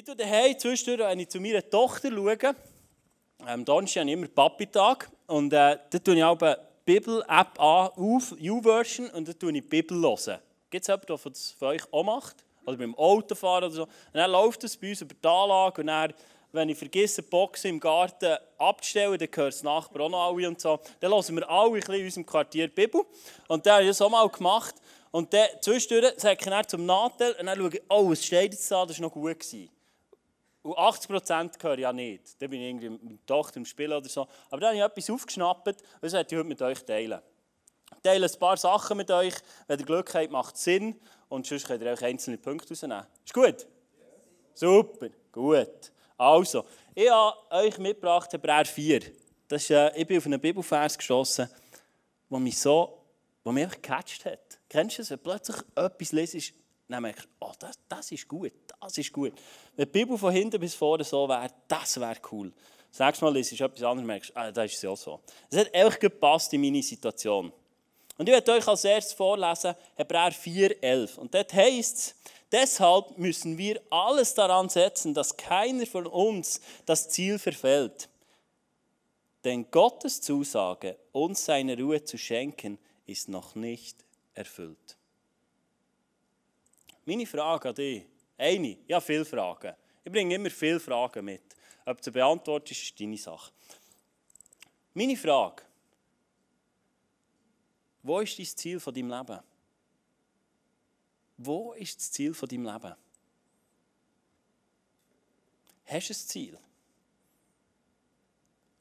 Ich schaue daheim zwischendurch, wenn ich zu meiner Tochter schaue, am Donnerstag habe ich immer Papi-Tag und äh, da tue ich auch die Bibel-App an, auf, U-Version, und dann tue ich die Bibel hören. Gibt es jemanden, der das für euch auch macht? Oder beim Autofahren oder so. Und dann läuft es bei uns über die Anlage und dann, wenn ich vergesse, die Boxen im Garten abzustellen, dann gehört das Nachbar auch noch alle und so. Dann hören wir alle ein in unserem Quartier die Bibel. Und dann habe ich das auch mal gemacht. Und dann zwischendurch sage ich dann zum Nachteil und dann schaue ich, oh, was steht jetzt da, das war noch gut. Gewesen. Und 80% höre ich ja nicht. Dann bin ich irgendwie mit meiner Tochter im Spiel oder so. Aber dann habe ich etwas aufgeschnappt und das möchte ich heute mit euch teilen. Ich teile ein paar Sachen mit euch. Wenn ihr Glück habt, macht es Sinn. Und sonst könnt ihr euch einzelne Punkte rausnehmen. Ist gut? Super, gut. Also, ich habe euch mitgebracht Hebräer 4. Das ist, äh, ich bin auf einen Bibelvers geschossen, der mich so, der mich gecatcht hat. Kennst du es, wenn plötzlich etwas lesest, dann merkst du, oh, das, das ist gut, das ist gut. Wenn die Bibel von hinten bis vorne so wäre, das wäre cool. Das nächste Mal liest du etwas anderes merkst, ah, das ist ja so. Es hat einfach gepasst in meine Situation. Und ich werde euch als erstes vorlesen, Hebräer 4, 11. Und dort heißt es, deshalb müssen wir alles daran setzen, dass keiner von uns das Ziel verfällt. Denn Gottes Zusage, uns seine Ruhe zu schenken, ist noch nicht erfüllt. Meine Frage an dich, eine, ich habe viele Fragen. Ich bringe immer viele Fragen mit. Ob du beantwortest, ist deine Sache. Meine Frage, wo ist das Ziel von deinem Leben? Wo ist das Ziel von deinem Leben? Hast du ein Ziel?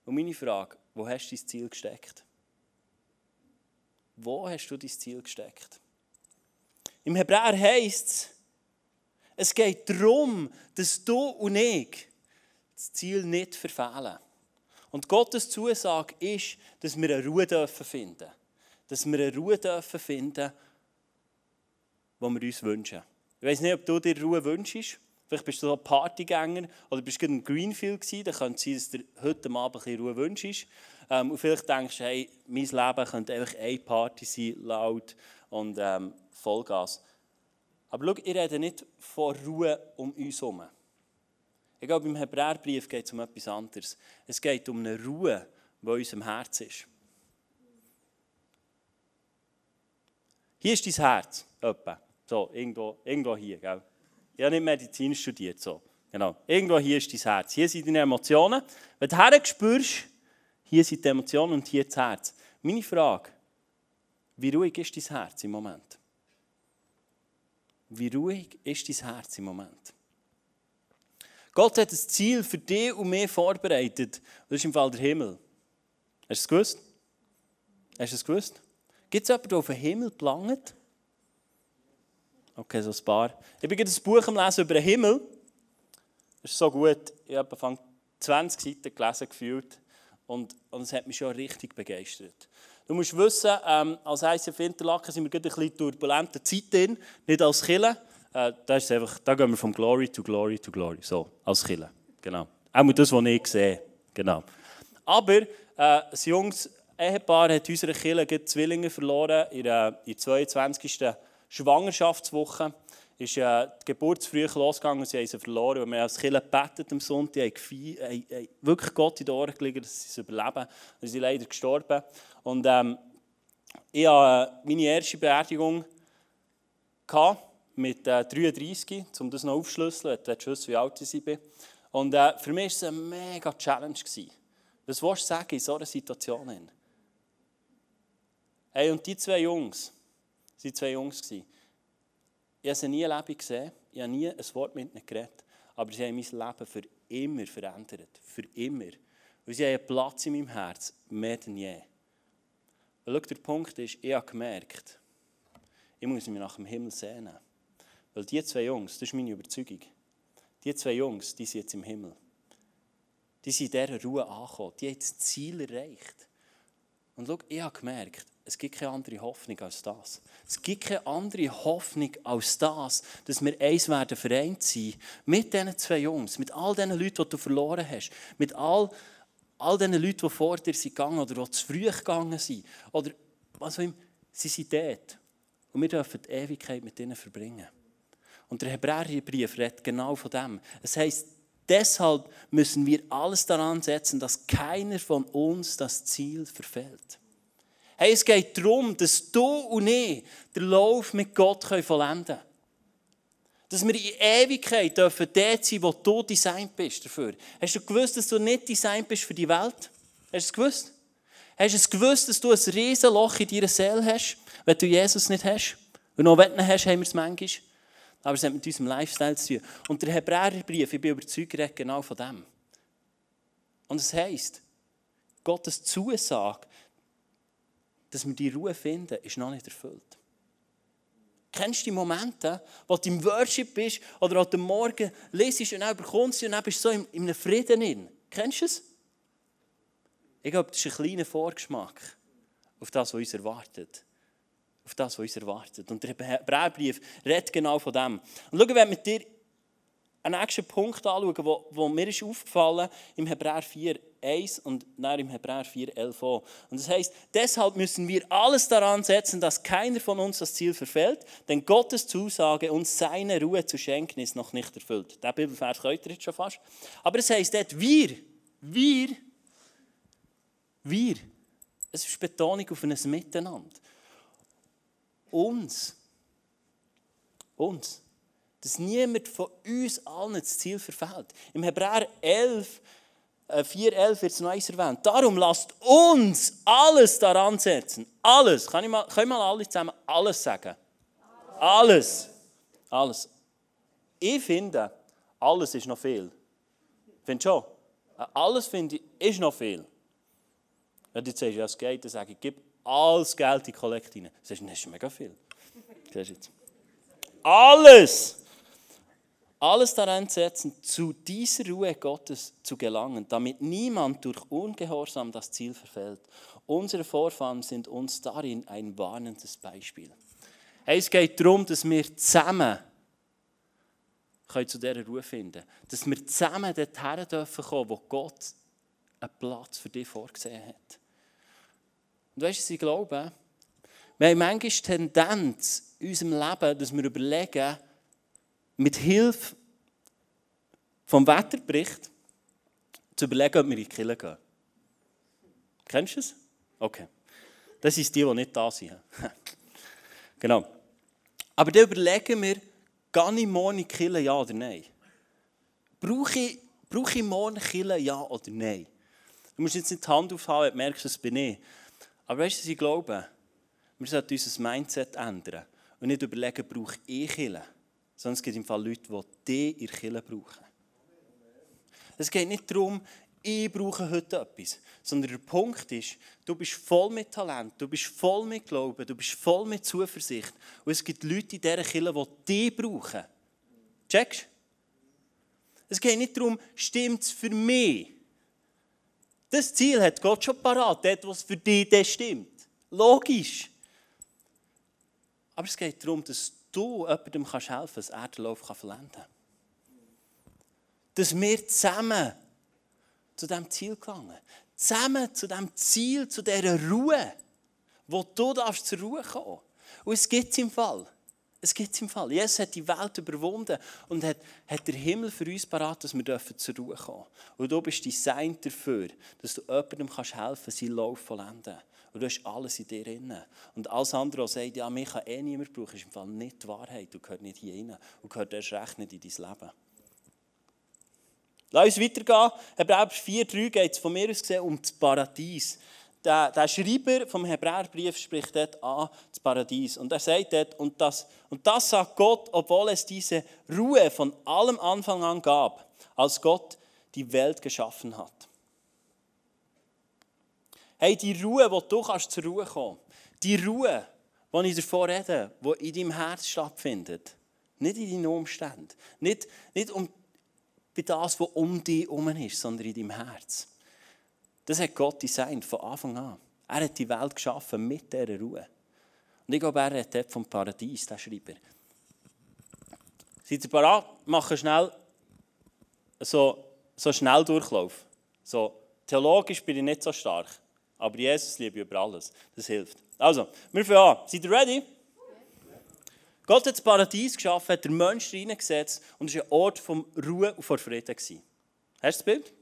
Und meine Frage, wo hast du dein Ziel gesteckt? Wo hast du dein Ziel gesteckt? Im Hebräer heißt es, es geht darum, dass du und ich das Ziel nicht verfehlen. Und Gottes Zusage ist, dass wir eine Ruhe finden dürfen. Dass wir eine Ruhe finden dürfen, die wir uns wünschen. Ich weiß nicht, ob du dir Ruhe wünschst. Vielleicht bist du so ein Partygänger oder bist du in Greenfield gewesen. Dann könnte es sein, dass du heute Abend ein Ruhe wünschst. Ähm, und vielleicht denkst du, hey, mein Leben könnte einfach eine Party sein, laut und ähm, Vollgas. Aber schau, ich rede nicht von Ruhe um uns herum. Ich glaube, im Hebräerbrief geht es um etwas anderes. Es geht um eine Ruhe, die in unserem Herz ist. Hier ist dein Herz, etwa. So, irgendwo, irgendwo hier, gell? Ich habe nicht Medizin studiert, so. Genau. Irgendwo hier ist dein Herz. Hier sind deine Emotionen. Wenn du her spürst, hier sind die Emotionen und hier das Herz. Meine Frage, wie ruhig ist dein Herz im Moment? Wie ruhig ist dein Herz im Moment? Gott hat ein Ziel für dich und mich vorbereitet. Das ist im Fall der Himmel. Hast du es gewusst? Hast du es gewusst? Gibt es jemanden, der auf den Himmel gelangt? Okay, so ein paar. Ich bin gerade ein Buch am Lesen über den Himmel. Das ist so gut. Ich habe 20 Seiten gelesen gefühlt und, und es hat mich schon richtig begeistert. Du musst wissen, ähm, als ICF Interlaken sind wir gerade ein bisschen turbulente Zeit drin, nicht als Kille. Äh, da, ist einfach, da gehen wir vom Glory to Glory to Glory, so, als Kille. Genau. Auch das, was ich sehe. Genau. Aber äh, das junges Ehepaar hat unsere Kille Zwillinge verloren in der, in der 22. Schwangerschaftswoche ist äh, die Geburt losgegangen und sie haben sie verloren. Und wir haben als Kinder gebetet am Sonntag, haben, haben, haben wirklich Gott in die Ohren gelegt, dass sie es überleben. Sie sind leider gestorben. Und ähm, ich hatte äh, meine erste Beerdigung mit äh, 33, um das noch aufzuschlüsseln. Ich wissen, wie alt ich bin. Und äh, für mich war es eine mega Challenge. Gewesen. Was willst du sagen in so einer Situation? Hey, und die zwei Jungs, waren zwei Jungs, gewesen, ich habe sie nie lebendig gesehen, ich habe nie ein Wort mit ihnen geredet, aber sie haben mein Leben für immer verändert. Für immer. Und sie haben einen Platz in meinem Herz, mehr denn je. Und schau, der Punkt ist, ich habe gemerkt, ich muss mich nach dem Himmel sehnen. Weil die zwei Jungs, das ist meine Überzeugung, die zwei Jungs, die sind jetzt im Himmel. Die sind in dieser Ruhe angekommen. Die haben das Ziel erreicht. Und schau, ich habe gemerkt, es gibt keine andere Hoffnung als das. Es gibt keine andere Hoffnung als das, dass wir eins werden vereint sein mit diesen zwei Jungs, mit all diesen Leuten, die du verloren hast, mit all, all diesen Leuten, die vor dir sind gegangen oder die zu früh gegangen sind. Oder was auch immer. Sie sind dort. Und wir dürfen die Ewigkeit mit ihnen verbringen. Und der Hebräerbrief redet genau von dem. Es heißt, deshalb müssen wir alles daran setzen, dass keiner von uns das Ziel verfällt. Hey, es geht darum, dass du und ich den Lauf mit Gott vollenden können. Dass wir in Ewigkeit dürfen dort sein, wo du designt bist dafür. Hast du gewusst, dass du nicht designt bist für die Welt? Hast du es gewusst? Hast du es gewusst, dass du ein riesen Loch in deiner Seele hast, wenn du Jesus nicht hast? Und noch wenn du hast, haben wir es manchmal. Aber es hat mit unserem Lifestyle zu tun. Und der Hebräerbrief, ich bin überzeugt, redet genau von dem. Und es heisst, Gottes Zusage, dass wir die Ruhe finden, ist noch nicht erfüllt. Kennst du die Momente, wo du im Worship bist oder heute Morgen lesest und dann bekommst du und dann bist du so in, in einem Frieden drin? Kennst du es? Ich glaube, das ist ein kleiner Vorgeschmack auf das, was uns erwartet. Auf das, was uns erwartet. Und der Hebräerbrief redet genau von dem. Und schau, wenn wir dir einen nächsten Punkt anschauen, wo, wo mir ist aufgefallen im Hebräer 4, 1 und dann im Hebräer 4, 11 auch. Und das heißt, deshalb müssen wir alles daran setzen, dass keiner von uns das Ziel verfällt, denn Gottes Zusage, uns seine Ruhe zu schenken, ist noch nicht erfüllt. Der Bibelvers könnt ihr jetzt schon fast. Aber es heißt dort, wir, wir, wir. Es ist Betonung auf ein Miteinander. Uns. Uns dass niemand von uns allen das Ziel verfehlt. Im Hebräer 11, 4,11 wird es noch eins erwähnt. Darum lasst uns alles daran setzen. Alles. Kann ich mal, können wir mal alle zusammen alles sagen? Alles. Alles. Ich finde, alles ist noch viel. Findest schon? Alles finde ich, ist noch viel. Wenn du jetzt sagst, ja, es geht, dann sage ich, gib alles Geld in die Kollekte. Das ist mega viel. Siehst du jetzt? Alles! Alles daran setzen, zu dieser Ruhe Gottes zu gelangen, damit niemand durch Ungehorsam das Ziel verfällt. Unsere Vorfahren sind uns darin ein warnendes Beispiel. Es geht darum, dass wir zusammen können zu dieser Ruhe finden können. Dass wir zusammen dorthin dürfen kommen, wo Gott einen Platz für dich vorgesehen hat. Und weißt du, ich glaube? Wir haben manchmal Tendenz in unserem Leben, dass wir überlegen, mit Hilfe vom Wetterbericht zu überlegen, ob wir in die Kirche gehen. Kennst du es? Okay. Das sind die, die nicht da sind. genau. Aber dann überlegen wir, gehe ich morgen in die ja oder nein? Brauche ich, brauche ich morgen Kirche, ja oder nein? Du musst jetzt nicht die Hand aufhalten, wenn du merkst, das bin ich. Aber weißt du, ich glaube? Wir sollten unser Mindset ändern und nicht überlegen, brauche ich Kirche? Sondern es gibt im Fall Leute, die die in Kirche brauchen. Es geht nicht darum, ich brauche heute etwas, sondern der Punkt ist, du bist voll mit Talent, du bist voll mit Glauben, du bist voll mit Zuversicht und es gibt Leute in dieser Kirche, die die brauchen. Checkst Es geht nicht darum, stimmt es für mich? Das Ziel hat Gott schon parat, dort, was für dich stimmt. Logisch. Aber es geht darum, dass du jemandem kannst helfen kannst, dass er den Lauf vollenden. Dass wir zusammen zu diesem Ziel gelangen. Zusammen zu diesem Ziel, zu dieser Ruhe, wo du darfst zur Ruhe kommen Und es gibt es im Fall. Es gibt es im Fall. Jesus hat die Welt überwunden und hat, hat den Himmel für uns parat, dass wir dürfen zur Ruhe kommen. Und du bist designt dafür, dass du jemandem kannst helfen kannst, seinen Lauf vollenden. Und du hast alles in dir drin. Und alles andere, was sagt, ja, mich kann eh niemand brauchen, ist im Fall nicht die Wahrheit. Du gehörst nicht hier rein und gehört erst recht nicht in dein Leben. Lass uns weitergehen. Hebräer 4,3 geht es von mir aus gesehen um das Paradies. Der, der Schreiber vom Hebräerbrief spricht dort an, das Paradies. Und er sagt dort, und das, und das sagt Gott, obwohl es diese Ruhe von allem Anfang an gab, als Gott die Welt geschaffen hat. Hey, die Ruhe, wo du kannst zur Ruhe kommen die Ruhe, die ich davor rede, die in deinem Herz stattfindet, nicht in deinen Umständen, nicht, nicht um, bei das, was um dich herum ist, sondern in deinem Herz. Das hat Gott designt von Anfang an. Er hat die Welt geschaffen mit dieser Ruhe. Und ich glaube, er hat vom Paradies, der Schreiber. Seid ihr bereit? Machen schnell so, so schnell Durchlauf. So, theologisch bin ich nicht so stark. Aber Jesus liebe über alles. Das hilft. Also, wir fangen an. Seid ihr ready? Gott hat das Paradies geschaffen, hat den Menschen reingesetzt und es war ein Ort von Ruhe und von Frieden. Hast du das Bild?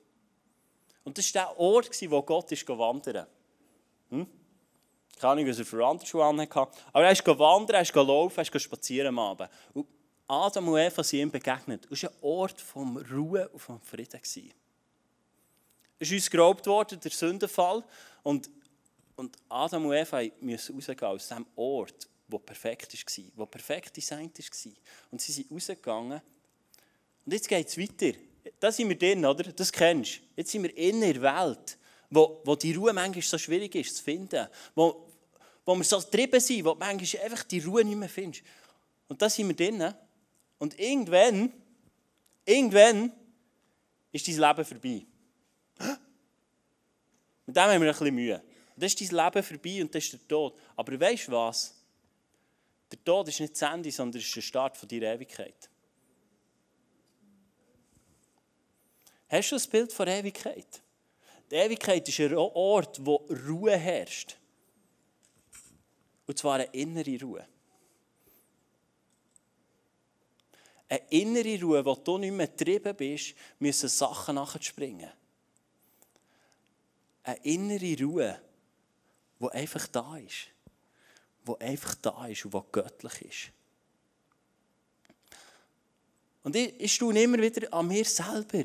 Und das war der Ort, wo Gott ist wandern hm? Keine Ahnung, was er für Wanderschuhe hatte. Aber er ist wandern, er ist laufen, er ist spazieren am Abend. Und Adam und Eva sind ihm begegnet. Es war ein Ort von Ruhe und von Frieden. Es ist uns geraubt worden, der Sündenfall. Und, und Adam und Eva mussten rausgehen aus diesem Ort, der perfekt war, der perfekt designt war. Und sie sind rausgegangen. Und jetzt geht es weiter. Da sind wir drin, oder? Das kennst du. Jetzt sind wir in der Welt, wo, wo die Ruhe manchmal so schwierig ist zu finden. Wo, wo wir so getrieben sind, wo manchmal einfach die Ruhe nicht mehr findest. Und da sind wir drin. Und irgendwann, irgendwann ist dein Leben vorbei. Mit dem haben wir ein bisschen Mühe. Dann ist dein Leben vorbei und das ist der Tod. Aber weißt du was? Der Tod ist nicht das Ende, sondern ist der Start von deiner Ewigkeit. Hast du das Bild von Ewigkeit? Die Ewigkeit ist ein Ort, wo Ruhe herrscht. Und zwar eine innere Ruhe. Eine innere Ruhe, wo du nicht mehr getrieben bist, müssen Sachen nachspringen. Eine innere Ruhe, die einfach da ist. Die einfach da ist und die göttlich ist. Und ich, ich staune immer wieder an mir selber,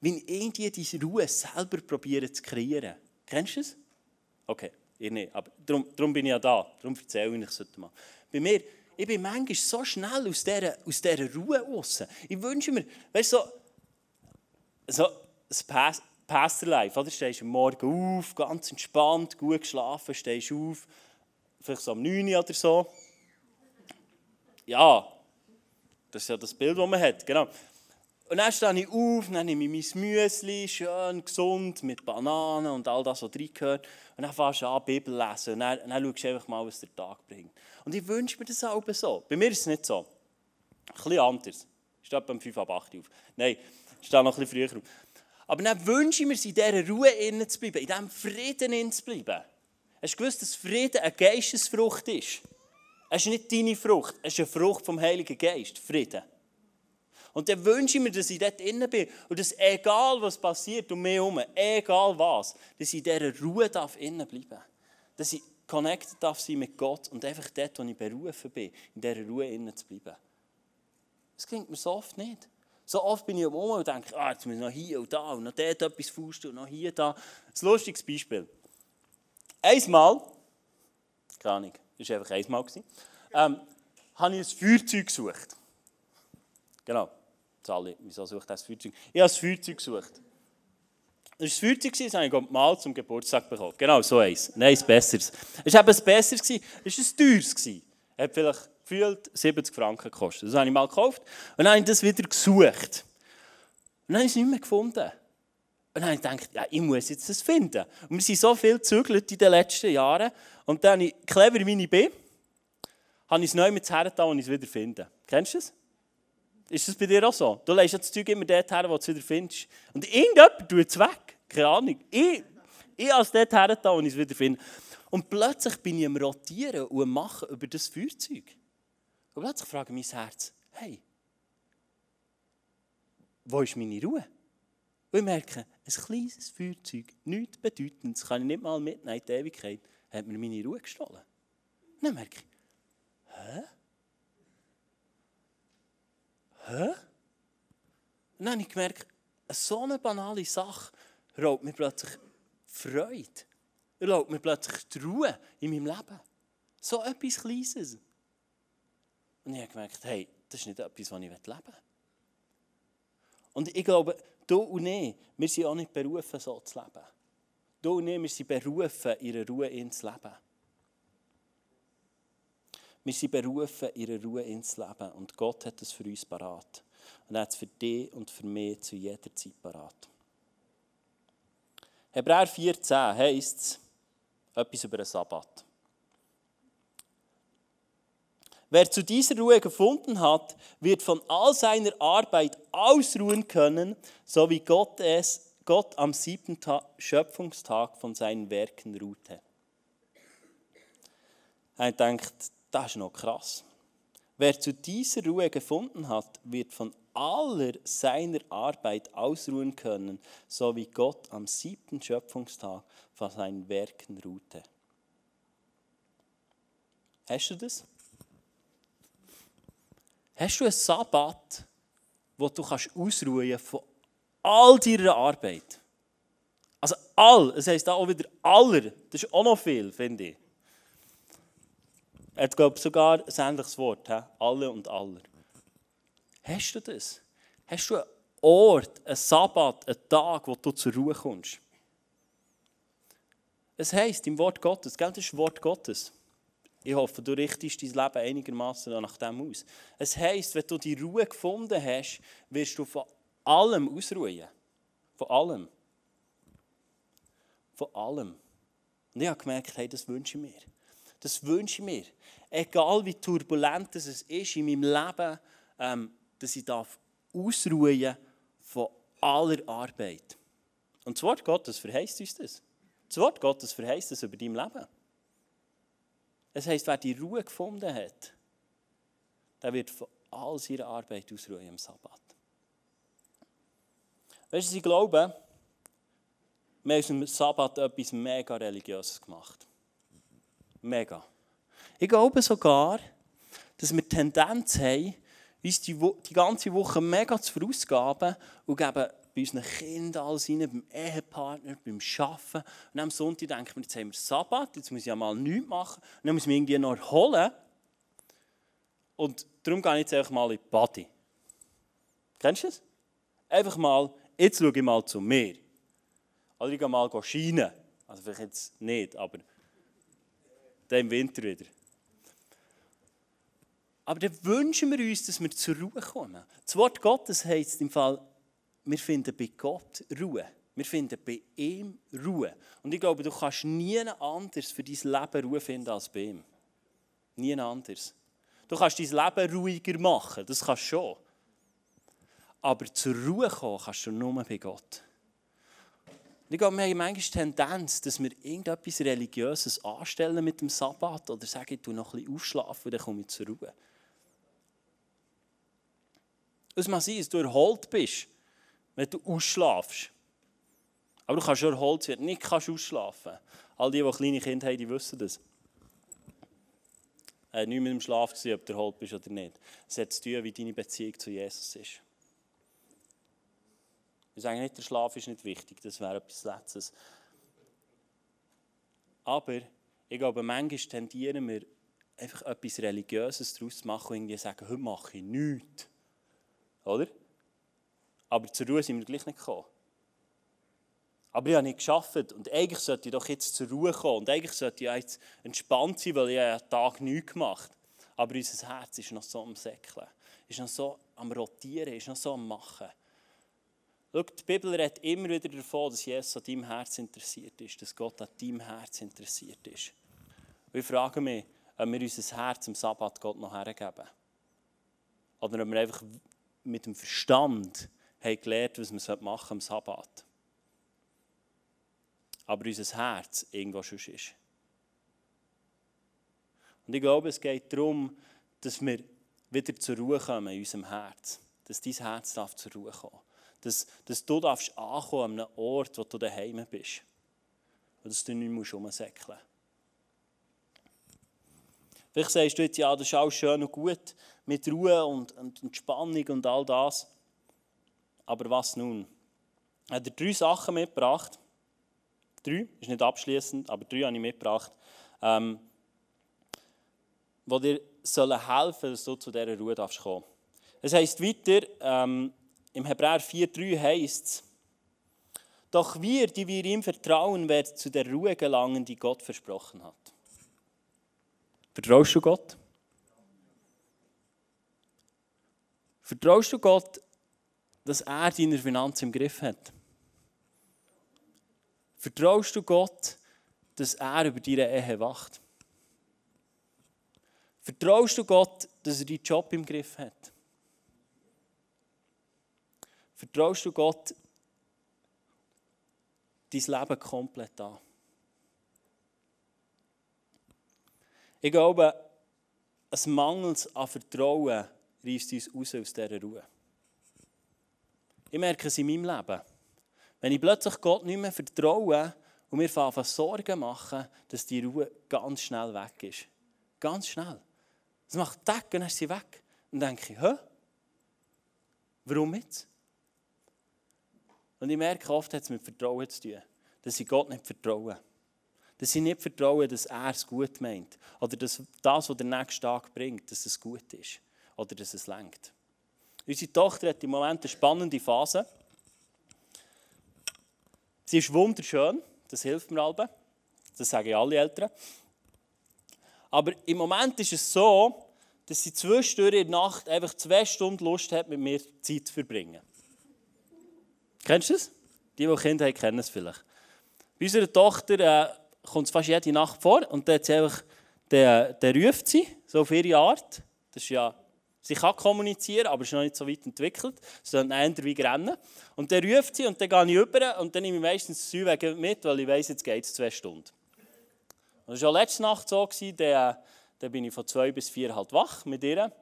wie ich diese Ruhe selber probiere zu kreieren. Kennst du es? Okay. Ihr nicht, aber darum, darum bin ich ja da. Darum erzähle ich es heute mal. Bei mir, ich bin manchmal so schnell aus dieser, aus dieser Ruhe raus. Ich wünsche mir, weißt du, so, so ein Pastor-Life, oder? Stehst am Morgen auf, ganz entspannt, gut geschlafen, stehst auf, vielleicht so um 9 Uhr oder so. Ja, das ist ja das Bild, das man hat, genau. Und dann stehe ich auf, dann nehme ich mein Müsli, schön gesund, mit Bananen und all das, was reingehört. Und dann fängst du an, Bibel lesen. Und dann, dann schaust du einfach mal, was der Tag bringt. Und ich wünsche mir das auch so. Bei mir ist es nicht so. Ein bisschen anders. Ich stehe beim 5 ab 8 auf. Nein, ich stehe noch ein bisschen früher auf. Aber dann wünsche ich mir, in dieser Ruhe zu bleiben, in diesem Frieden zu bleiben. Hast du gewusst, dass Frieden eine Geistesfrucht ist? Es ist nicht deine Frucht, es ist eine Frucht vom Heiligen Geist, Frieden. Und dann wünsche ich mir, dass ich dort innen bin und dass egal was passiert um mich herum, egal was, dass ich in dieser Ruhe darf innen bleiben Dass ich connected darf sein mit Gott und einfach dort, wo ich berufen bin, in dieser Ruhe innen zu bleiben. Das klingt mir so oft nicht. So oft bin ich um und denke, ah, jetzt muss ich noch hier und da und noch dort etwas fusten und noch hier da. Ein lustiges Beispiel. Einmal, keine Ahnung, das war einfach einmal, ähm, habe ich ein Feuerzeug gesucht. Genau. Sally, wieso sucht das Feuerzeug? Ich habe das Feuerzeug gesucht. Das war ein Feuerzeug, das habe ich mal zum Geburtstag bekommen. Genau, so eins. Nein, ein besseres. Es war eben ein besseres, es war ein teures. Es hat vielleicht gefühlt 70 Franken gekostet. Das habe ich mal gekauft und dann habe ich das wieder gesucht. Und dann habe ich es nicht mehr gefunden. Und dann habe ich gedacht, ja, ich muss jetzt das finden. Und wir sind so viel gezügelt in den letzten Jahren. Und dann habe ich, clever wie ich bin, habe ich es neu mit hergetan und es wieder finden. Kennst du das? Ist das bei dir auch so? Du legst das Zeug immer dort her, wo du es wieder findest. Und irgendjemand tut es weg. Keine Ahnung. Ich, ich als dort her, da, wo ich es wieder finde. Und plötzlich bin ich am Rotieren und am Machen über das Feuerzeug. Und plötzlich frage mein Herz, hey, wo ist meine Ruhe? Und ich merke, ein kleines Feuerzeug, nichts Bedeutendes, kann ich nicht mal mitnehmen in die Ewigkeit, hat mir meine Ruhe gestohlen. Und dann merke ich, hä? hä? Und dann habe ich gemerkt, so eine banale Sache raubt mir plötzlich Freude. Raubt mir plötzlich die Ruhe in meinem Leben. So etwas Kleines. Und ich habe gemerkt, hey, das ist nicht etwas, was ich leben will. Und ich glaube, du und ich, wir sind auch nicht berufen, so zu leben. Du und ich, wir sind berufen, ihre Ruhe ins Leben. Wir sind berufen, ihre Ruhe ins Leben. Und Gott hat es für uns parat. Und er hat es für dich und für mich zu jeder Zeit parat. Hebräer 14 heisst etwas über den Sabbat. Wer zu dieser Ruhe gefunden hat, wird von all seiner Arbeit ausruhen können, so wie Gott es Gott am siebten Tag, Schöpfungstag von seinen Werken ruhte. Er denkt, das ist noch krass. Wer zu dieser Ruhe gefunden hat, wird von aller seiner Arbeit ausruhen können, so wie Gott am siebten Schöpfungstag von seinen Werken ruhte. Hast du das? Hast du einen Sabbat, wo du kannst ausruhen von all deiner Arbeit? Also all, es heisst auch wieder aller, das ist auch noch viel, finde ich. Er hat, sogar ein ähnliches Wort, he? alle und aller. Hast du das? Hast du einen Ort, einen Sabbat, einen Tag, wo du zur Ruhe kommst? Es heisst im Wort Gottes, gell, das ist Wort Gottes. Ich hoffe, du richtest dein Leben einigermaßen nach dem aus. Es heisst, wenn du die Ruhe gefunden hast, wirst du von allem ausruhen. Von allem. Von allem. Und ich habe gemerkt, hey, das wünsche ich mir. Das wünsche ich mir. Egal wie turbulent es ist in meinem Leben, ähm, dass ich darf ausruhen von aller Arbeit. Und das Wort Gottes verheißt uns das. Das Wort Gottes verheißt das über dein Leben. Es heisst, wer die Ruhe gefunden hat, der wird von all seiner Arbeit ausruhen im Sabbat. Weißt du, ich glaube, wir haben dem Sabbat etwas mega Religiöses gemacht. Mega. Ich glaube sogar, dass wir die Tendenz haben, uns die, die ganze Woche mega zu verausgaben und geben bei unseren Kindern alles rein, beim Ehepartner, beim Arbeiten. Und am Sonntag denken wir, jetzt haben wir Sabbat, jetzt muss ich ja mal nichts machen. Und dann muss ich mich irgendwie noch erholen. Und darum gehe ich jetzt einfach mal in die Body. Kennst du das? Einfach mal, jetzt schaue ich mal zu mir. Oder ich gehe mal scheinen. Also vielleicht jetzt nicht, aber dann im Winter wieder. Aber dann wünschen wir uns, dass wir zur Ruhe kommen. Das Wort Gottes heißt im Fall, wir finden bei Gott Ruhe. Wir finden bei ihm Ruhe. Und ich glaube, du kannst nie anders für dein Leben Ruhe finden als bei ihm. Nie anders. Du kannst dein Leben ruhiger machen, das kannst du schon. Aber zur Ruhe kommen kannst du nur bei Gott. Und ich glaube, wir haben manchmal die Tendenz, dass wir irgendetwas Religiöses anstellen mit dem Sabbat oder sagen, ich tue noch ein bisschen aufschlafen und dann komme ich zur Ruhe. Es mag sein, dass du erholt bist, wenn du ausschlafst. Aber du kannst schon erholt werden, nicht kannst ausschlafen. All die, die kleine Kinder haben, die wissen das. Äh, nicht mit dem Schlaf zu ob du erholt bist oder nicht. Es hat zu tun, wie deine Beziehung zu Jesus ist. Wir sagen nicht, der Schlaf ist nicht wichtig, das wäre etwas Letztes. Aber ich glaube, manchmal tendieren wir einfach etwas Religiöses daraus zu machen und irgendwie sagen, heute mache ich nichts. Oder? Aber zur Ruhe sind wir gleich nicht gekommen. Aber ich habe nicht geschafft und eigentlich sollte ich doch jetzt zur Ruhe kommen und eigentlich sollte ich jetzt entspannt sein, weil ich einen Tag nichts gemacht habe. Aber unser Herz ist noch so am Säckeln, ist noch so am Rotieren, ist noch so am Machen. Schau, die Bibel redet immer wieder davon, dass Jesus an deinem Herz interessiert ist, dass Gott an deinem Herz interessiert ist. Und ich frage mich, ob wir unser Herz am Sabbat Gott noch hergeben. Oder ob wir einfach mit dem Verstand haben gelernt, was wir machen am Sabbat. Aber unser Herz irgendwo schon ist. Und ich glaube, es geht darum, dass wir wieder zur Ruhe kommen in unserem Herz. Dass dein Herz darf zur Ruhe kommen. Dass, dass du darfst ankommen an einem Ort, wo du daheim bist. Und dass du nicht mehr rumsäckeln musst. Vielleicht sagst du jetzt, ja, das ist alles schön und gut mit Ruhe und, und Entspannung und all das. Aber was nun? Er hat drei Sachen mitgebracht. Drei, ist nicht abschließend, aber drei habe ich mitgebracht, ähm, die dir sollen helfen, dass du zu dieser Ruhe darfst. Es heisst weiter, ähm, im Hebräer 4,3 heisst es, doch wir, die wir ihm vertrauen, werden zu der Ruhe gelangen, die Gott versprochen hat. Vertraust du Gott? Vertraust du Gott, dass er deine Finanzen im Griff hat? Vertraust du Gott, dass er über deine Ehe wacht? Vertraust du Gott, dass er deinen Job im Griff hat? Vertraust du Gott dein Leben komplett an? Ich glaube, ein Mangel an Vertrauen reißt uns aus dieser Ruhe. Ich merke es in meinem Leben. Wenn ich plötzlich Gott nicht mehr vertraue und mir anfangen Sorgen machen, dass die Ruhe ganz schnell weg ist. Ganz schnell. Es macht Tag und dann ist sie weg. Und dann denke ich, hä? Warum jetzt? Und ich merke, oft hat es mit Vertrauen zu tun. Dass ich Gott nicht vertraue. Dass ich nicht vertraue, dass er es gut meint. Oder dass das, was der nächste Tag bringt, dass es gut ist. Oder dass es lenkt. Unsere Tochter hat im Moment eine spannende Phase. Sie ist wunderschön, das hilft mir alle. Das sagen alle Eltern. Aber im Moment ist es so, dass sie zwischendurch in der Nacht einfach zwei Stunden Lust hat, mit mir Zeit zu verbringen. Kennst du das? Die, die Kinder haben, kennen es vielleicht. Bei unserer Tochter äh, kommt es fast jede Nacht vor und dann, einfach, dann, dann ruft sie, so auf ihre Art. Das ist ja, sie kann kommunizieren, aber ist noch nicht so weit entwickelt. Sie dann eher wie rennen. Und dann ruft sie und dann gehe ich rüber und dann nehme ich meistens das Säuwege mit, weil ich weiss, jetzt geht es zwei Stunden. Und das war ja letzte Nacht so, dann, dann bin ich von zwei bis vier halt wach mit ihr.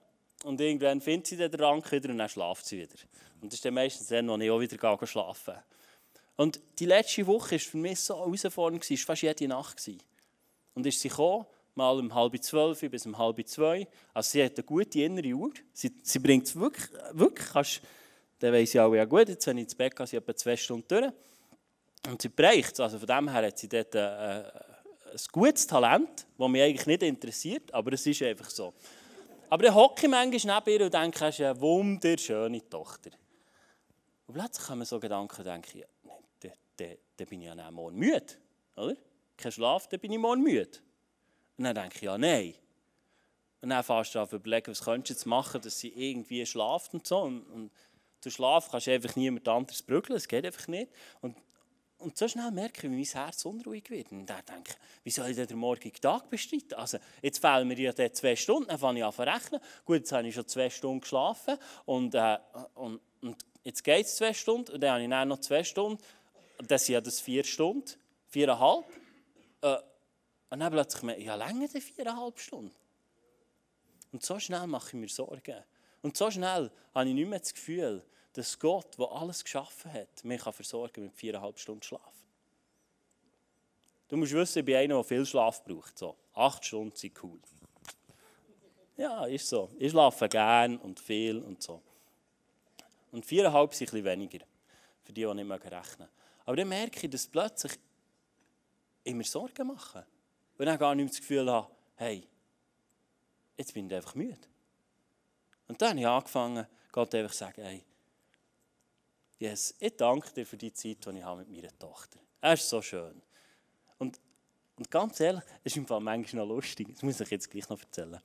Und irgendwann findet sie den Rank wieder und dann schlaft sie wieder. Und das ist dann meistens dann, als ich auch wieder schlafen gehe. Und die letzte Woche war für mich so herausfordernd, es war fast jede Nacht. Und ist sie gekommen, mal um halb zwölf bis um halb zwei. Also sie hat eine gute innere Uhr. Sie, sie bringt es wirklich, wirklich kannst, dann weiss ich auch, ja gut, jetzt wenn ich ins Bett gehe, sie etwa zwei Stunden durch. Und sie bereicht es. Also von dem her hat sie dort äh, ein gutes Talent, das mich eigentlich nicht interessiert, aber es ist einfach so. Aber dann hocke ich manchmal neben ihr und denke, das ist eine wunderschöne Tochter. Und plötzlich kommen so Gedanken, denke ich, dann bin ich ja morgen müde. Oder? Kein Schlaf, dann bin ich morgen müde. Und dann denke ich, ja, nein. Und dann fährst du an überlegen, was könntest du jetzt machen, dass sie irgendwie schlaft und so. Und, und durch Schlaf kannst du einfach niemand anderes brügeln, das geht einfach nicht. Und, und so schnell merke ich, wie mein Herz unruhig wird. Und dann denke ich, wie soll ich denn den morgigen Tag bestreiten? Also, jetzt fehlen mir ja zwei Stunden, dann fange ich an zu rechnen. Gut, jetzt habe ich schon zwei Stunden geschlafen und, äh, und, und jetzt geht es zwei Stunden und dann habe ich dann noch zwei Stunden. Das sind ja das vier Stunden, viereinhalb. Äh, und dann plötzlich merke ich, ja, länger die viereinhalb Stunden. Und so schnell mache ich mir Sorgen. Und so schnell habe ich nicht mehr das Gefühl, dass Gott, der alles geschaffen hat, mich versorgen mit viereinhalb Stunden Schlaf. Du musst wissen, ich bin einer, der viel Schlaf braucht. So, acht Stunden sind cool. Ja, ist so. Ich schlafe gern und viel und so. Und viereinhalb sind ein bisschen weniger. Für die, die nicht mehr rechnen Aber dann merke ich, dass plötzlich ich mir Sorgen mache. Und dann gar nicht mehr das Gefühl habe, hey, jetzt bin ich einfach müde. Und dann habe ich angefangen, Gott einfach zu sagen, hey, yes, ich danke dir für die Zeit, die ich habe mit meiner Tochter. Er ist so schön. Und ganz ehrlich, es ist im Fall manchmal noch lustig. Das muss ich jetzt gleich noch erzählen.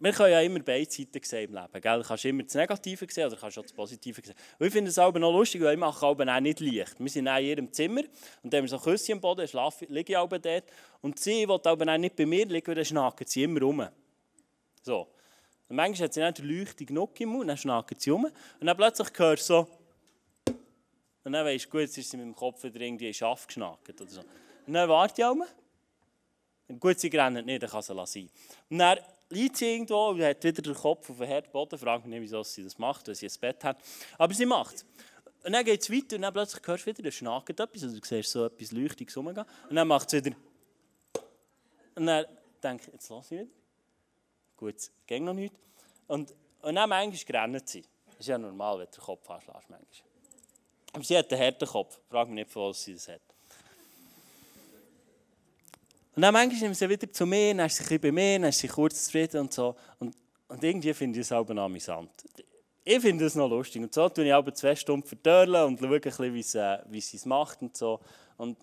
Wir können ja immer beide Seiten sehen im Leben. Gell? Du kannst immer das Negative sehen oder kannst auch das Positive sehen. Und ich finde es auch noch lustig, weil ich mache auch nicht leicht. Wir sind in ihrem Zimmer und dann haben wir so Küsse am Boden, schlafe, liege ich auch dort. Und sie will aber nicht bei mir liegen, weil dann schnacken sie immer rum. So. Und manchmal hat sie nicht Leuchte genug im Mund, dann schnacken sie rum. Und dann plötzlich hörst du so. Und dann weißt du, gut, jetzt ist sie mit dem Kopf wieder irgendwie in Schaft geschnackt. Oder so. Und dann warte ich auch mal. Gut, sie rennen nicht, dann kann sie sein. Und dann liegt sie irgendwo und hat wieder den Kopf auf den Herdboden. Fragt mich nicht, wieso sie das macht, weil sie ein Bett hat. Aber sie macht es. Und dann geht es weiter und dann plötzlich hörst du wieder, es schnackt etwas, also du siehst so etwas Leuchtiges rumgehen. Und dann macht es wieder. Und dann denke ich, jetzt lasse ich wieder. Gut, es geht noch nicht. Und, und dann manchmal rennt sie. Das ist ja normal, wenn du den Kopf anschlägst. Aber sie hat einen harten Kopf. Frag mich nicht, was sie das hat. Und dann manchmal nimmt sie wieder zu mir, dann ist sie ein bei mir, dann ist sie kurz zufrieden und so. Und, und irgendwie finde ich es auch amüsant. Ich finde es noch lustig. Und so tue ich auch zwei Stunden verdörlen und schaue äh, wie sie es macht und so. Und,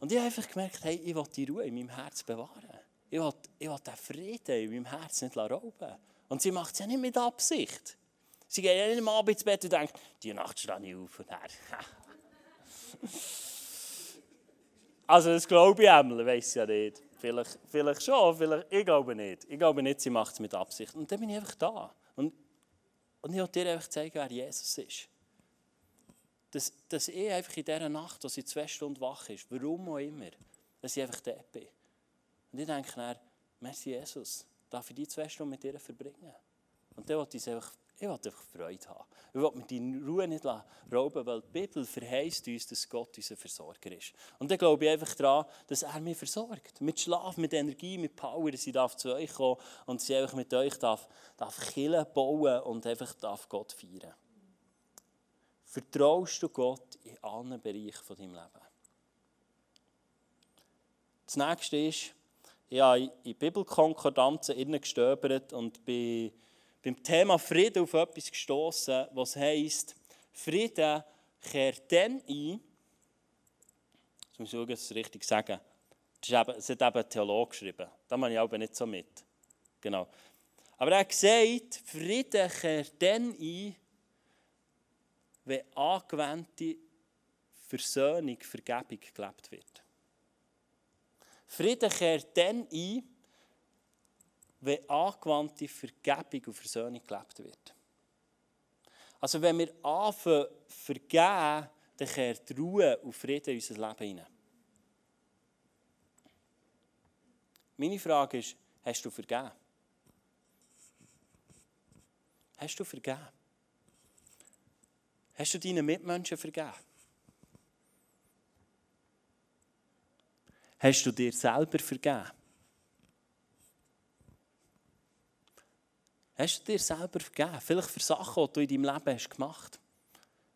und ich habe einfach gemerkt, hey, ich will die Ruhe in meinem Herz bewahren. Ich will, ich will den Frieden in meinem Herz nicht rauben Und sie macht es ja nicht mit Absicht. Sie geht ja nicht am Abend ins Bett und denkt, die Nacht stehe ich auf und her. Also das glaube ich einmal, weiß ja nicht. Vielleicht, vielleicht schon, vielleicht, ich glaube nicht. Ich glaube nicht, sie macht es mit Absicht. Und dann bin ich einfach da. Und, und ich wollte dir einfach zeigen, wer Jesus ist. Dass, dass ich einfach in dieser Nacht, als sie zwei Stunden wach ist, warum auch immer, dass ich einfach da bin. Und ich denke dann, merci Jesus, darf ich die zwei Stunden mit ihr verbringen. Und dann wollte ich einfach, ich wollte einfach Freude haben. Ich wollte mir die Ruhe nicht rauben, weil die Bibel verheißt uns, dass Gott unser Versorger ist. Und dann glaube ich einfach daran, dass er mich versorgt. Mit Schlaf, mit Energie, mit Power, dass ich zu euch kommen und ich einfach mit euch darf, darf Killen bauen und einfach darf Gott feiern. Vertraust du Gott in allen Bereichen von deinem Leben? Das nächste ist, ich habe in Bibelkonkordanzen gestöbert und bin beim Thema Frieden auf etwas gestoßen, was heisst, Frieden kehrt dann ein, jetzt muss ich es richtig sagen, das, ist eben, das hat eben ein Theologe geschrieben, da mache ich aber nicht so mit. Genau. Aber er hat gesagt, Frieden kehrt dann ein, wenn angewandte Versöhnung, Vergebung gelebt wird. Frieden kehrt dann ein, wenn angewandte Vergebung und Versöhnung gelebt wird. Also wenn wir anfangen vergeben, dann kehrt Ruhe und Frieden in unser Leben hinein. Meine Frage ist, hast du vergeben? Hast du vergeben? Hast du deinen Mitmenschen vergeben? Hast du dir selber vergeben? Hast du dir selber vergeben? Vielleicht für Sachen, die du in deinem Leben hast gemacht hast.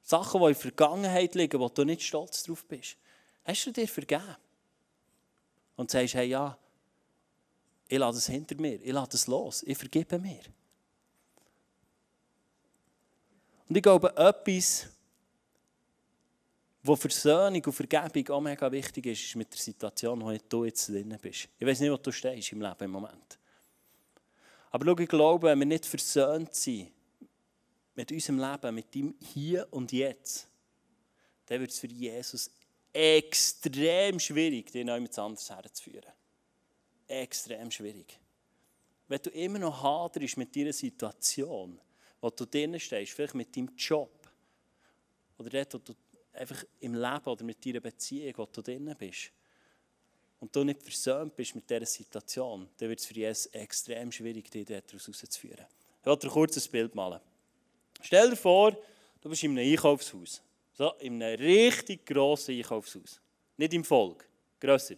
Sachen, die in der Vergangenheit liegen, wo du nicht stolz drauf bist. Hast du dir vergeben? Und sagst, hey, ja, ich lasse es hinter mir, ich lasse es los, ich vergebe mir. Und ich glaube, etwas, wo Versöhnung und Vergebung auch mega wichtig ist, ist mit der Situation, in der du jetzt drin bist. Ich weiß nicht, wo du stehst im Leben im Moment. Aber schau, ich glaube, wenn wir nicht versöhnt sind mit unserem Leben, mit dem Hier und Jetzt, dann wird es für Jesus extrem schwierig, den noch jemand anderes herzuführen. Extrem schwierig. Wenn du immer noch haderst mit deiner Situation, wo du drinnen stehst, vielleicht mit deinem Job, oder dort, wo du einfach im Leben oder mit deiner Beziehung, wo du drinnen bist, und du nicht versöhnt bist mit dieser Situation, dann wird es für Jesus extrem schwierig, dich daraus rauszuführen. Ich will dir kurz ein Bild malen. Stell dir vor, du bist in einem Einkaufshaus. So, in einem richtig grossen Einkaufshaus. Nicht im Volk, grösser.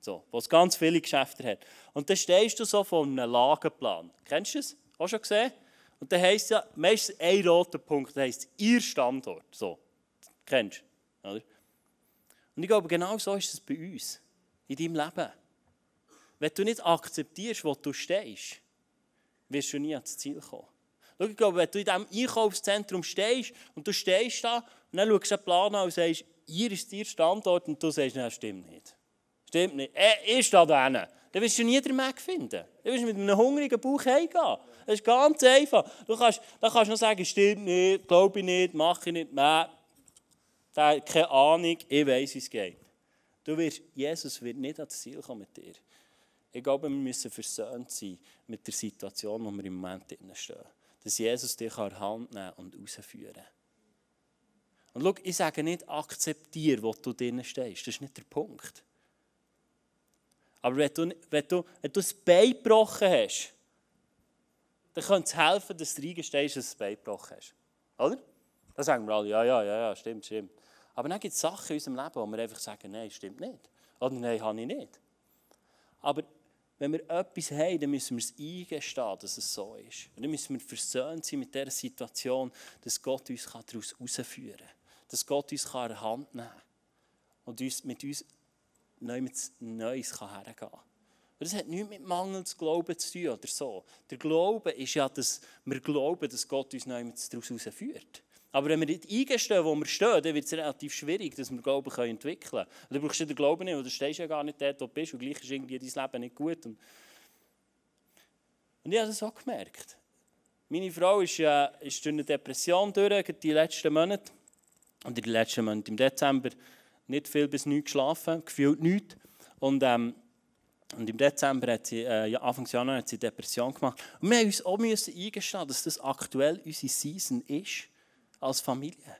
So, wo es ganz viele Geschäfte hat. Und dann stehst du so vor einem Lagerplan. Kennst du das? Hast du schon gesehen? Und dann heisst ja, meistens ein roter Punkt, das heisst ihr Standort. So, kennst du? Oder? Und ich glaube, genau so ist es bei uns in deinem Leben. Wenn du nicht akzeptierst, wo du stehst, wirst du nie ans Ziel kommen. Schau, ich glaube, wenn du in diesem Einkaufszentrum stehst und du stehst da und dann schaust du den Plan an und sagst, hier ist dein Standort und du sagst, nein, stimmt nicht. Stimmt nicht. Äh, ich stehe da hinten. Dann wirst du nie den Weg finden. Dann wirst du mit einem hungrigen Bauch heimgehen. Das ist ganz einfach. Du kannst, dann kannst du noch sagen, stimmt nicht, glaube ich nicht, mache ich nicht mehr. Keine Ahnung, ich weiß, wie es geht. Du wirst, Jesus wird nicht ans Ziel kommen mit dir. Ich glaube, wir müssen versöhnt sein mit der Situation, in der wir im Moment stehen. Dass Jesus dich an die Hand nehmen und rausführen Und schau, ich sage nicht, akzeptiere, wo du drinnen stehst. Das ist nicht der Punkt. Aber wenn du, wenn du, wenn du das Bein gebrochen hast, dann könnte es helfen, dass du reingestehst, dass du das Bein gebrochen hast. Oder? Dann sagen wir alle, ja, ja, ja, ja stimmt, stimmt. Aber dann gibt es Sachen in unserem Leben, wo wir einfach sagen, nein, stimmt nicht. Oder nein, habe ich nicht. Aber wenn wir etwas haben, dann müssen wir es eingestehen, dass es so ist. Und dann müssen wir versöhnt sein mit dieser Situation, dass Gott uns daraus herausführen kann. Dass Gott uns an der Hand nehmen kann. Und uns mit uns Neues hergehen kann. Das hat nichts mit mangelndem Glauben zu tun oder so. Der Glaube ist ja, dass wir glauben, dass Gott uns daraus herausführt. Aber wenn wir nicht eingestehen, wo wir stehen, dann wird es relativ schwierig, dass wir Glauben können entwickeln können. Du brauchst den Glauben nicht, weil du stehst ja gar nicht dort, wo du bist und gleich ist irgendwie dein Leben nicht gut. Und, und ich habe das auch gemerkt. Meine Frau ist, äh, ist durch eine Depression durch, die letzten Monate. Und in den letzten Monaten im Dezember nicht viel bis nichts geschlafen, gefühlt nichts. Und, ähm, und im Dezember hat sie, äh, Anfang Januar hat sie Depression gemacht. Und wir mussten uns auch eingestehen, dass das aktuell unsere Season ist als Familie.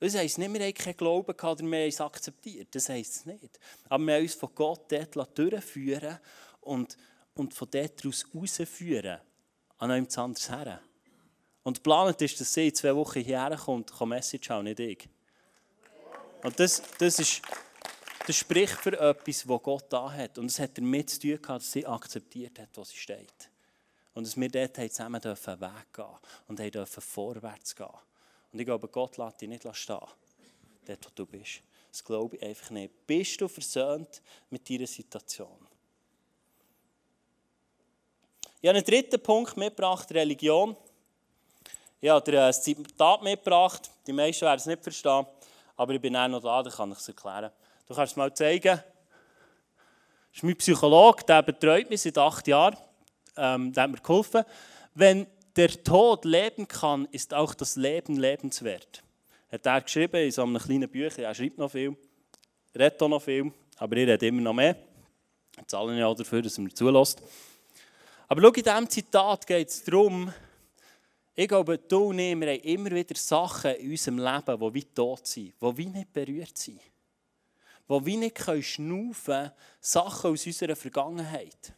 Das heisst nicht, wir haben keinen Glauben gehabt oder wir haben es akzeptiert. Das heisst es nicht. Aber wir haben uns von Gott dort durchführen und, und von dort aus rausführen an einem anderes her. Und geplant ist, dass sie in zwei Wochen hierher kommt, kann Message haben, nicht ich. Und das, das, ist, das spricht für etwas, was Gott da hat. Und es hat damit zu tun gehabt, dass sie akzeptiert hat, wo sie steht. Und dass wir dort zusammen dürfen Weg gehen und dürfen vorwärts gehen. Und ich glaube, Gott lässt dich nicht stehen, dort wo du bist. Das glaube ich einfach nicht. Bist du versöhnt mit deiner Situation? Ich habe einen dritten Punkt mitgebracht, Religion. Ich habe ein Zitat mitgebracht. Die meisten werden es nicht verstehen, aber ich bin auch noch da, dann kann ich es erklären. Du kannst es mal zeigen. Das ist mein Psychologe, der betreut mich seit acht Jahren. Ähm, der hat mir geholfen. Wenn der Tod leben kann, ist auch das Leben lebenswert. Hat er geschrieben in so einem kleinen Büchlein. Er schreibt noch viel, redet auch noch viel, aber ich rede immer noch mehr. Ich zahle ja dafür, dass er mir zulässt. Aber schau, in diesem Zitat geht es darum, ich glaube, du und ich, wir haben immer wieder Sachen in unserem Leben, die wie tot sind, die wie nicht berührt sind. Die wie nicht schnaufen können, Sachen aus unserer Vergangenheit.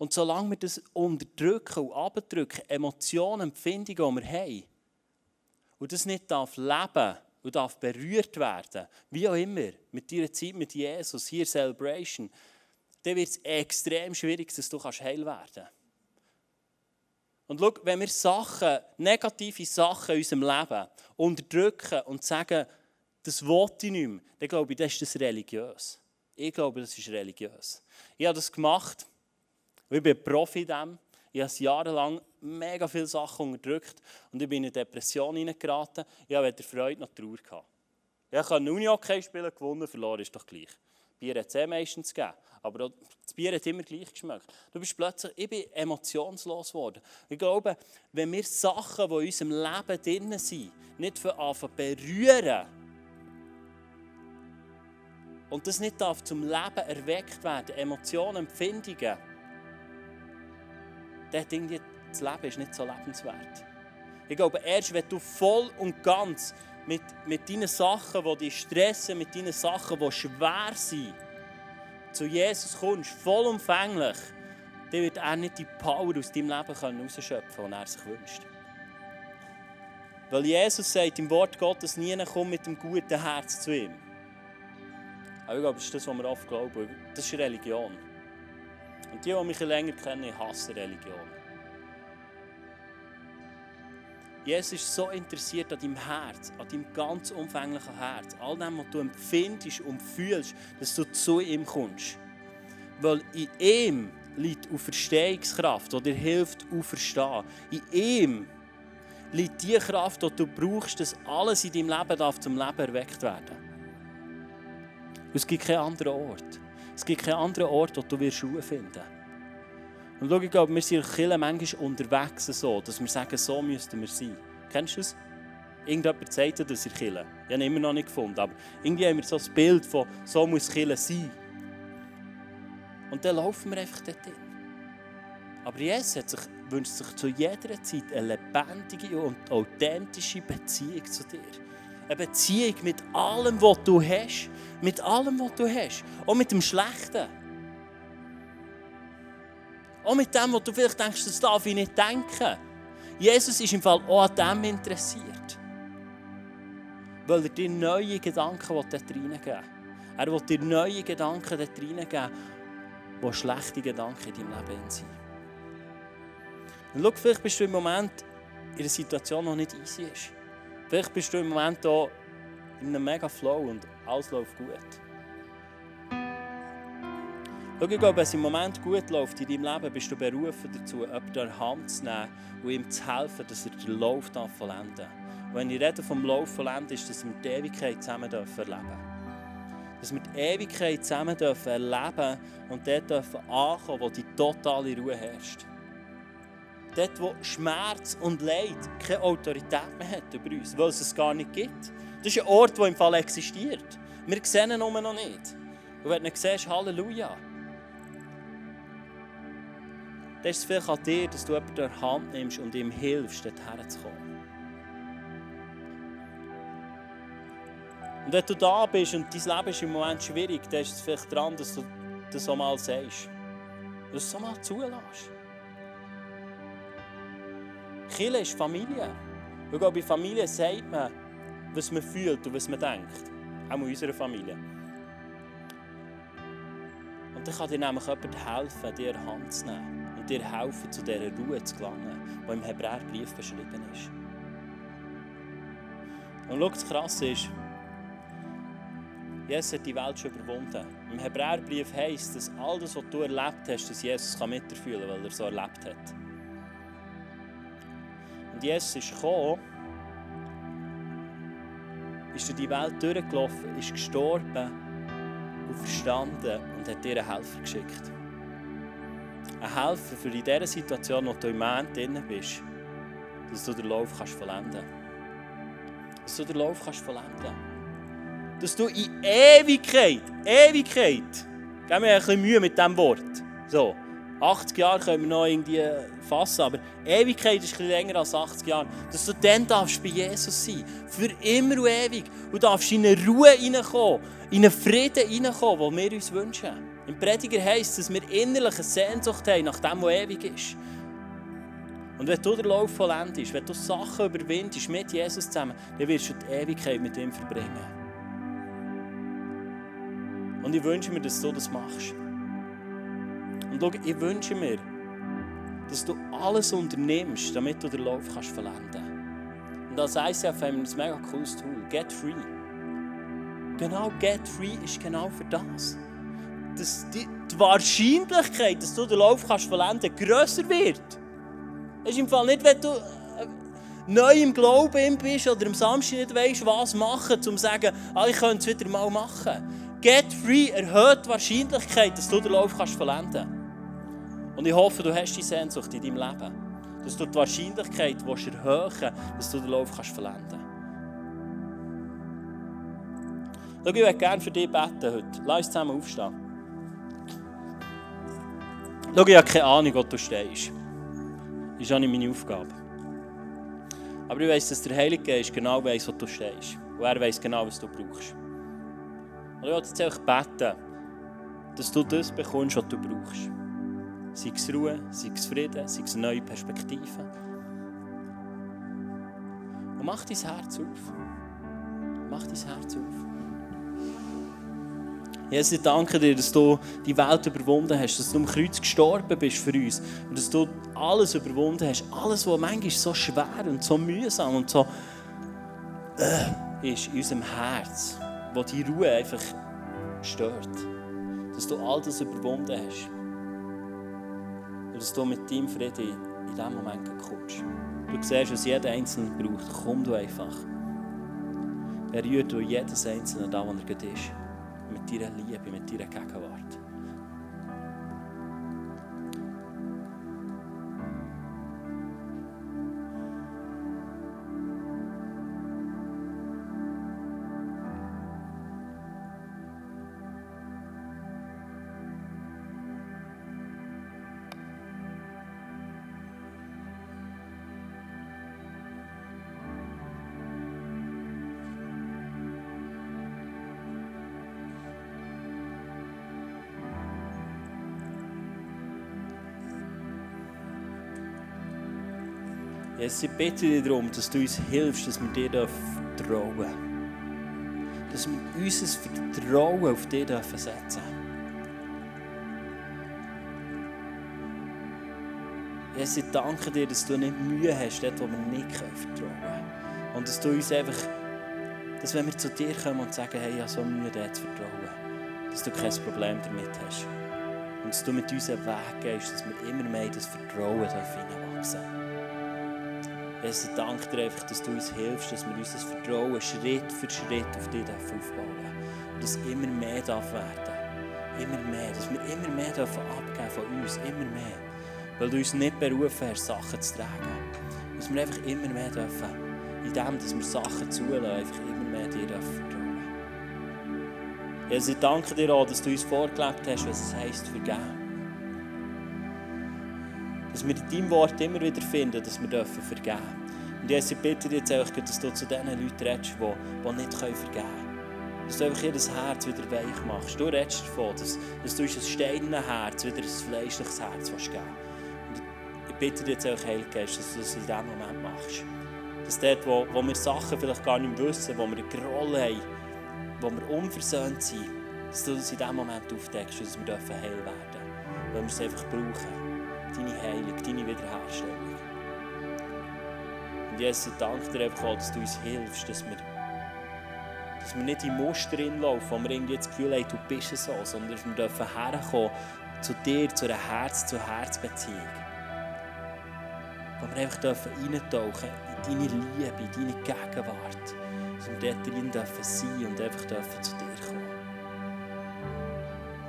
Und solange wir das unterdrücken und abdrücken, Emotionen, Empfindungen, die wir haben, und das nicht darf leben und darf berührt werden, wie auch immer, mit deiner Zeit mit Jesus, hier Celebration, dann wird es extrem schwierig, dass du heil werden kannst. Und schau, wenn wir Sachen, negative Sachen in unserem Leben unterdrücken und sagen, das will ich nicht mehr, dann glaube ich, das ist das religiös. Ich glaube, das ist religiös. Ich habe das gemacht, ich bin Profi dem. Ich habe jahrelang mega viele Sachen unterdrückt und ich bin in eine Depression hineingeraten. Ich habe weder Freude noch Trauer gehabt. Ich habe Uni-Hockey spielen, gewonnen, verloren, ist doch gleich. Bier hat es eh meistens gegeben. Aber das Bier hat immer gleich geschmeckt. Du bist plötzlich, ich bin emotionslos geworden. Ich glaube, wenn wir Sachen, die in unserem Leben drin sind, nicht anfangen berühren und das nicht darf zum Leben erweckt werden, Emotionen, Empfindungen, dann denke das Leben ist nicht so lebenswert. Ich glaube, erst wenn du voll und ganz mit, mit deinen Sachen, die dich stressen, mit deinen Sachen, die schwer sind, zu Jesus kommst, vollumfänglich, dann wird er nicht die Power aus deinem Leben herausschöpfen können, die er sich wünscht. Weil Jesus sagt im Wort Gottes, niemand kommt mit dem guten Herz zu ihm. Aber ich glaube, das ist das, was wir oft glauben. Das ist Religion. Und die, die mich länger kennen, hassen Religion. Jesus ist so interessiert an deinem Herz, an deinem ganz umfänglichen Herz, all dem, was du empfindest und fühlst, dass du zu ihm kommst. Weil in ihm liegt eine Verstehungskraft, die dir hilft, auferstehen. In ihm liegt die Kraft, die du brauchst, dass alles in deinem Leben darf zum Leben erweckt werden es gibt keinen anderen Ort. Es gibt keinen anderen Ort, wo du Ruhe finden wirst. Und schau, ich glaube, wir sind Kirche manchmal unterwegs so, dass wir sagen, so müssten wir sein. Kennst du das? Irgendjemand sagt das in Kirche. Ich habe ihn immer noch nicht gefunden, aber irgendwie haben wir so ein Bild von, so muss Kirche sein. Und dann laufen wir einfach dorthin. Aber Jesus hat sich, wünscht sich zu jeder Zeit eine lebendige und authentische Beziehung zu dir. Eine Beziehung mit allem, was du hast. Mit allem, was du hast. Auch mit dem Schlechten. Auch mit dem, was du vielleicht denkst, das darf ich nicht denken. Jesus ist im Fall auch an dem interessiert. Weil er dir neue Gedanken reingeben will. Er will dir neue Gedanken reingeben, die schlechte Gedanken in deinem Leben sind. Und schau, vielleicht bist du im Moment in einer Situation, die nicht easy ist. Vielleicht bist du im Moment hier in einem mega Flow und alles läuft gut. Schau, ich glaube, wenn es im Moment gut läuft in deinem Leben, bist du berufen dazu, jemanden an Hand zu nehmen und ihm zu helfen, dass er den Lauf vollenden darf. Und wenn ich rede vom Lauf vollenden, ist, dass wir die Ewigkeit zusammen erleben dürfen. Dass wir die Ewigkeit zusammen dürfen erleben und dort dürfen ankommen, wo die totale Ruhe herrscht. Dort, wo Schmerz und Leid keine Autorität mehr hat über uns, weil es es gar nicht gibt. Das ist ein Ort, der im Fall existiert. Wir sehen ihn noch nicht. Und wenn du ihn siehst, Halleluja. dann ist es vielleicht an dir, dass du jemanden in Hand nimmst und ihm hilfst, dorthin zu kommen. Und wenn du da bist und dein Leben ist im Moment schwierig, dann ist es vielleicht dran, dass du das auch mal sagst. Dass du es mal zulässt. Kirche ist Familie. Und bei Familie sagt man, was man fühlt und was man denkt. Auch in unserer Familie. Und dann kann dir nämlich jemand helfen, dir Hand zu nehmen und dir helfen, zu dieser Ruhe zu gelangen, die im Hebräerbrief beschrieben ist. Und schau, das Krasse ist, Jesus hat die Welt schon überwunden. Im Hebräerbrief heisst, dass all das, was du erlebt hast, dass Jesus mitfühlen kann, weil er so erlebt hat. Und Jesus ist gekommen, ist durch die Welt durchgelaufen, ist gestorben und verstanden und hat dir einen Helfer geschickt. Ein Helfer für in dieser Situation, wo du im Moment drin bist, dass du den Lauf kannst vollenden. Dass du den Lauf kannst vollenden. Dass du in Ewigkeit, Ewigkeit, gib mir ein bisschen Mühe mit diesem Wort, so, 80 Jahre können wir noch irgendwie fassen, aber Ewigkeit ist länger als 80 Jahre. Dass du dann darfst bei Jesus sein, für immer und ewig. Und darfst in eine Ruhe hineinkommen, in einen Frieden hineinkommen, den wir uns wünschen. Im Prediger heisst es, dass wir innerlich eine Sehnsucht haben nach dem, was ewig ist. Und wenn du den Lauf vollendest, wenn du Sachen überwindest mit Jesus zusammen, dann wirst du die Ewigkeit mit ihm verbringen. Und ich wünsche mir, dass du das machst. Und schau, ich wünsche mir, dass du alles unternimmst, damit du den Lauf kannst verlenden. Und als ICF haben wir ein mega cooles Tool, Get Free. Genau, Get Free ist genau für das. Dass die, die Wahrscheinlichkeit, dass du den Lauf kannst verlenden grösser wird. Es ist im Fall nicht, wenn du äh, neu im Glauben bist oder am Samstag nicht weißt, was machen, um zu sagen, ah, ich könnte es wieder mal machen. Get Free erhöht die Wahrscheinlichkeit, dass du den Lauf kannst verlenden kannst. Und ich hoffe, du hast die Sehnsucht in deinem Leben. Dass du die Wahrscheinlichkeit willst erhöhen dass du den Lauf kannst verlenden kannst. Schau, ich würde gerne für dich beten heute. Lass uns zusammen aufstehen. Schau, ich habe keine Ahnung, wo du stehst. Das ist auch nicht meine Aufgabe. Aber ich weiss, dass der Heilige Geist genau weiss, wo du stehst. Und er weiss genau, was du brauchst. Und ich will jetzt einfach beten, dass du das bekommst, was du brauchst. Sei es Ruhe, sei es Frieden, sei es neue Perspektiven. Und mach dein Herz auf. Mach dein Herz auf. Jesus, ich danke dir, dass du die Welt überwunden hast, dass du am Kreuz gestorben bist für uns und dass du alles überwunden hast. Alles, was manchmal so schwer und so mühsam und so äh, ist in unserem Herz, wo die Ruhe einfach stört. Dass du all das überwunden hast dass du mit deinem Frieden in diesem Moment kommst. Du siehst, was jeder Einzelne braucht. Komm du einfach. Er rührt durch jedes Einzelne da, wo er ist. Mit deiner Liebe, mit deiner Gegenwart. Jesus, ich bitte dich darum, dass du uns hilfst, dass wir dir vertrauen dürfen. Dass wir unser Vertrauen auf dich dürfen setzen Jesus, ich danke dir, dass du nicht Mühe hast, dort wo wir nicht vertrauen können. Und dass du uns einfach, dass wenn wir zu dir kommen und sagen, hey, ich habe so Mühe, dir zu vertrauen, dass du kein Problem damit hast. Und dass du mit uns einen Weg gehst, dass wir immer mehr das Vertrauen hineinwachsen dürfen. Jesus, ich danke dir einfach, dass du uns hilfst, dass wir unser Vertrauen Schritt für Schritt auf dich aufbauen dürfen. Und dass immer mehr darf werden. Immer mehr. Dass wir immer mehr dürfen abgeben von uns. Immer mehr. Weil du uns nicht berufen hast, Sachen zu tragen. Dass wir einfach immer mehr dürfen. In dem, dass wir Sachen zulassen, einfach immer mehr dir dürfen vertrauen. Jesus, ich danke dir auch, dass du uns vorgelebt hast, was es heisst, vergeben. Dass wir in deinem Wort immer wieder finden, dass wir vergeben dürfen. Und Jesus, ich bitte dich jetzt dass du zu diesen Leuten redest, die, die nicht vergeben können. Dass du einfach jedes Herz wieder weich machst. Du redest davon, dass, dass du ein steinernes Herz wieder ein fleischliches Herz geben willst. Ich bitte dich jetzt Heilige Geist, dass du das in diesem Moment machst. Dass dort, wo, wo wir Sachen vielleicht gar nicht wissen, wo wir eine Groll haben, wo wir unversöhnt sind, dass du das in diesem Moment aufdeckst dass wir heil werden dürfen. Weil wir es einfach brauchen. Deine Heilung, deine Wiederherstellung. Und Jesus, ich danke dir einfach dass du uns hilfst, dass wir dass wir nicht in Muster laufen, wo wir irgendwie das Gefühl haben, du bist es so, sondern dass wir dürfen herkommen zu dir, zu einer Herz-zu-Herz-Beziehung. Wo wir einfach dürfen eintauchen in deine Liebe, in deine Gegenwart. Dass wir dort drin dürfen sein und einfach dürfen zu dir kommen.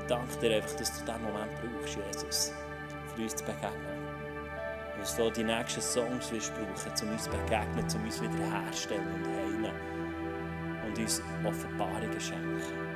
Ich danke dir einfach, dass du diesen Moment brauchst, Jesus, für uns zu begegnen. Und dass du die nächsten Songs wirst brauchen, um uns zu begegnen, um uns wiederherzustellen und heilen und uns Offenbarungen schenken.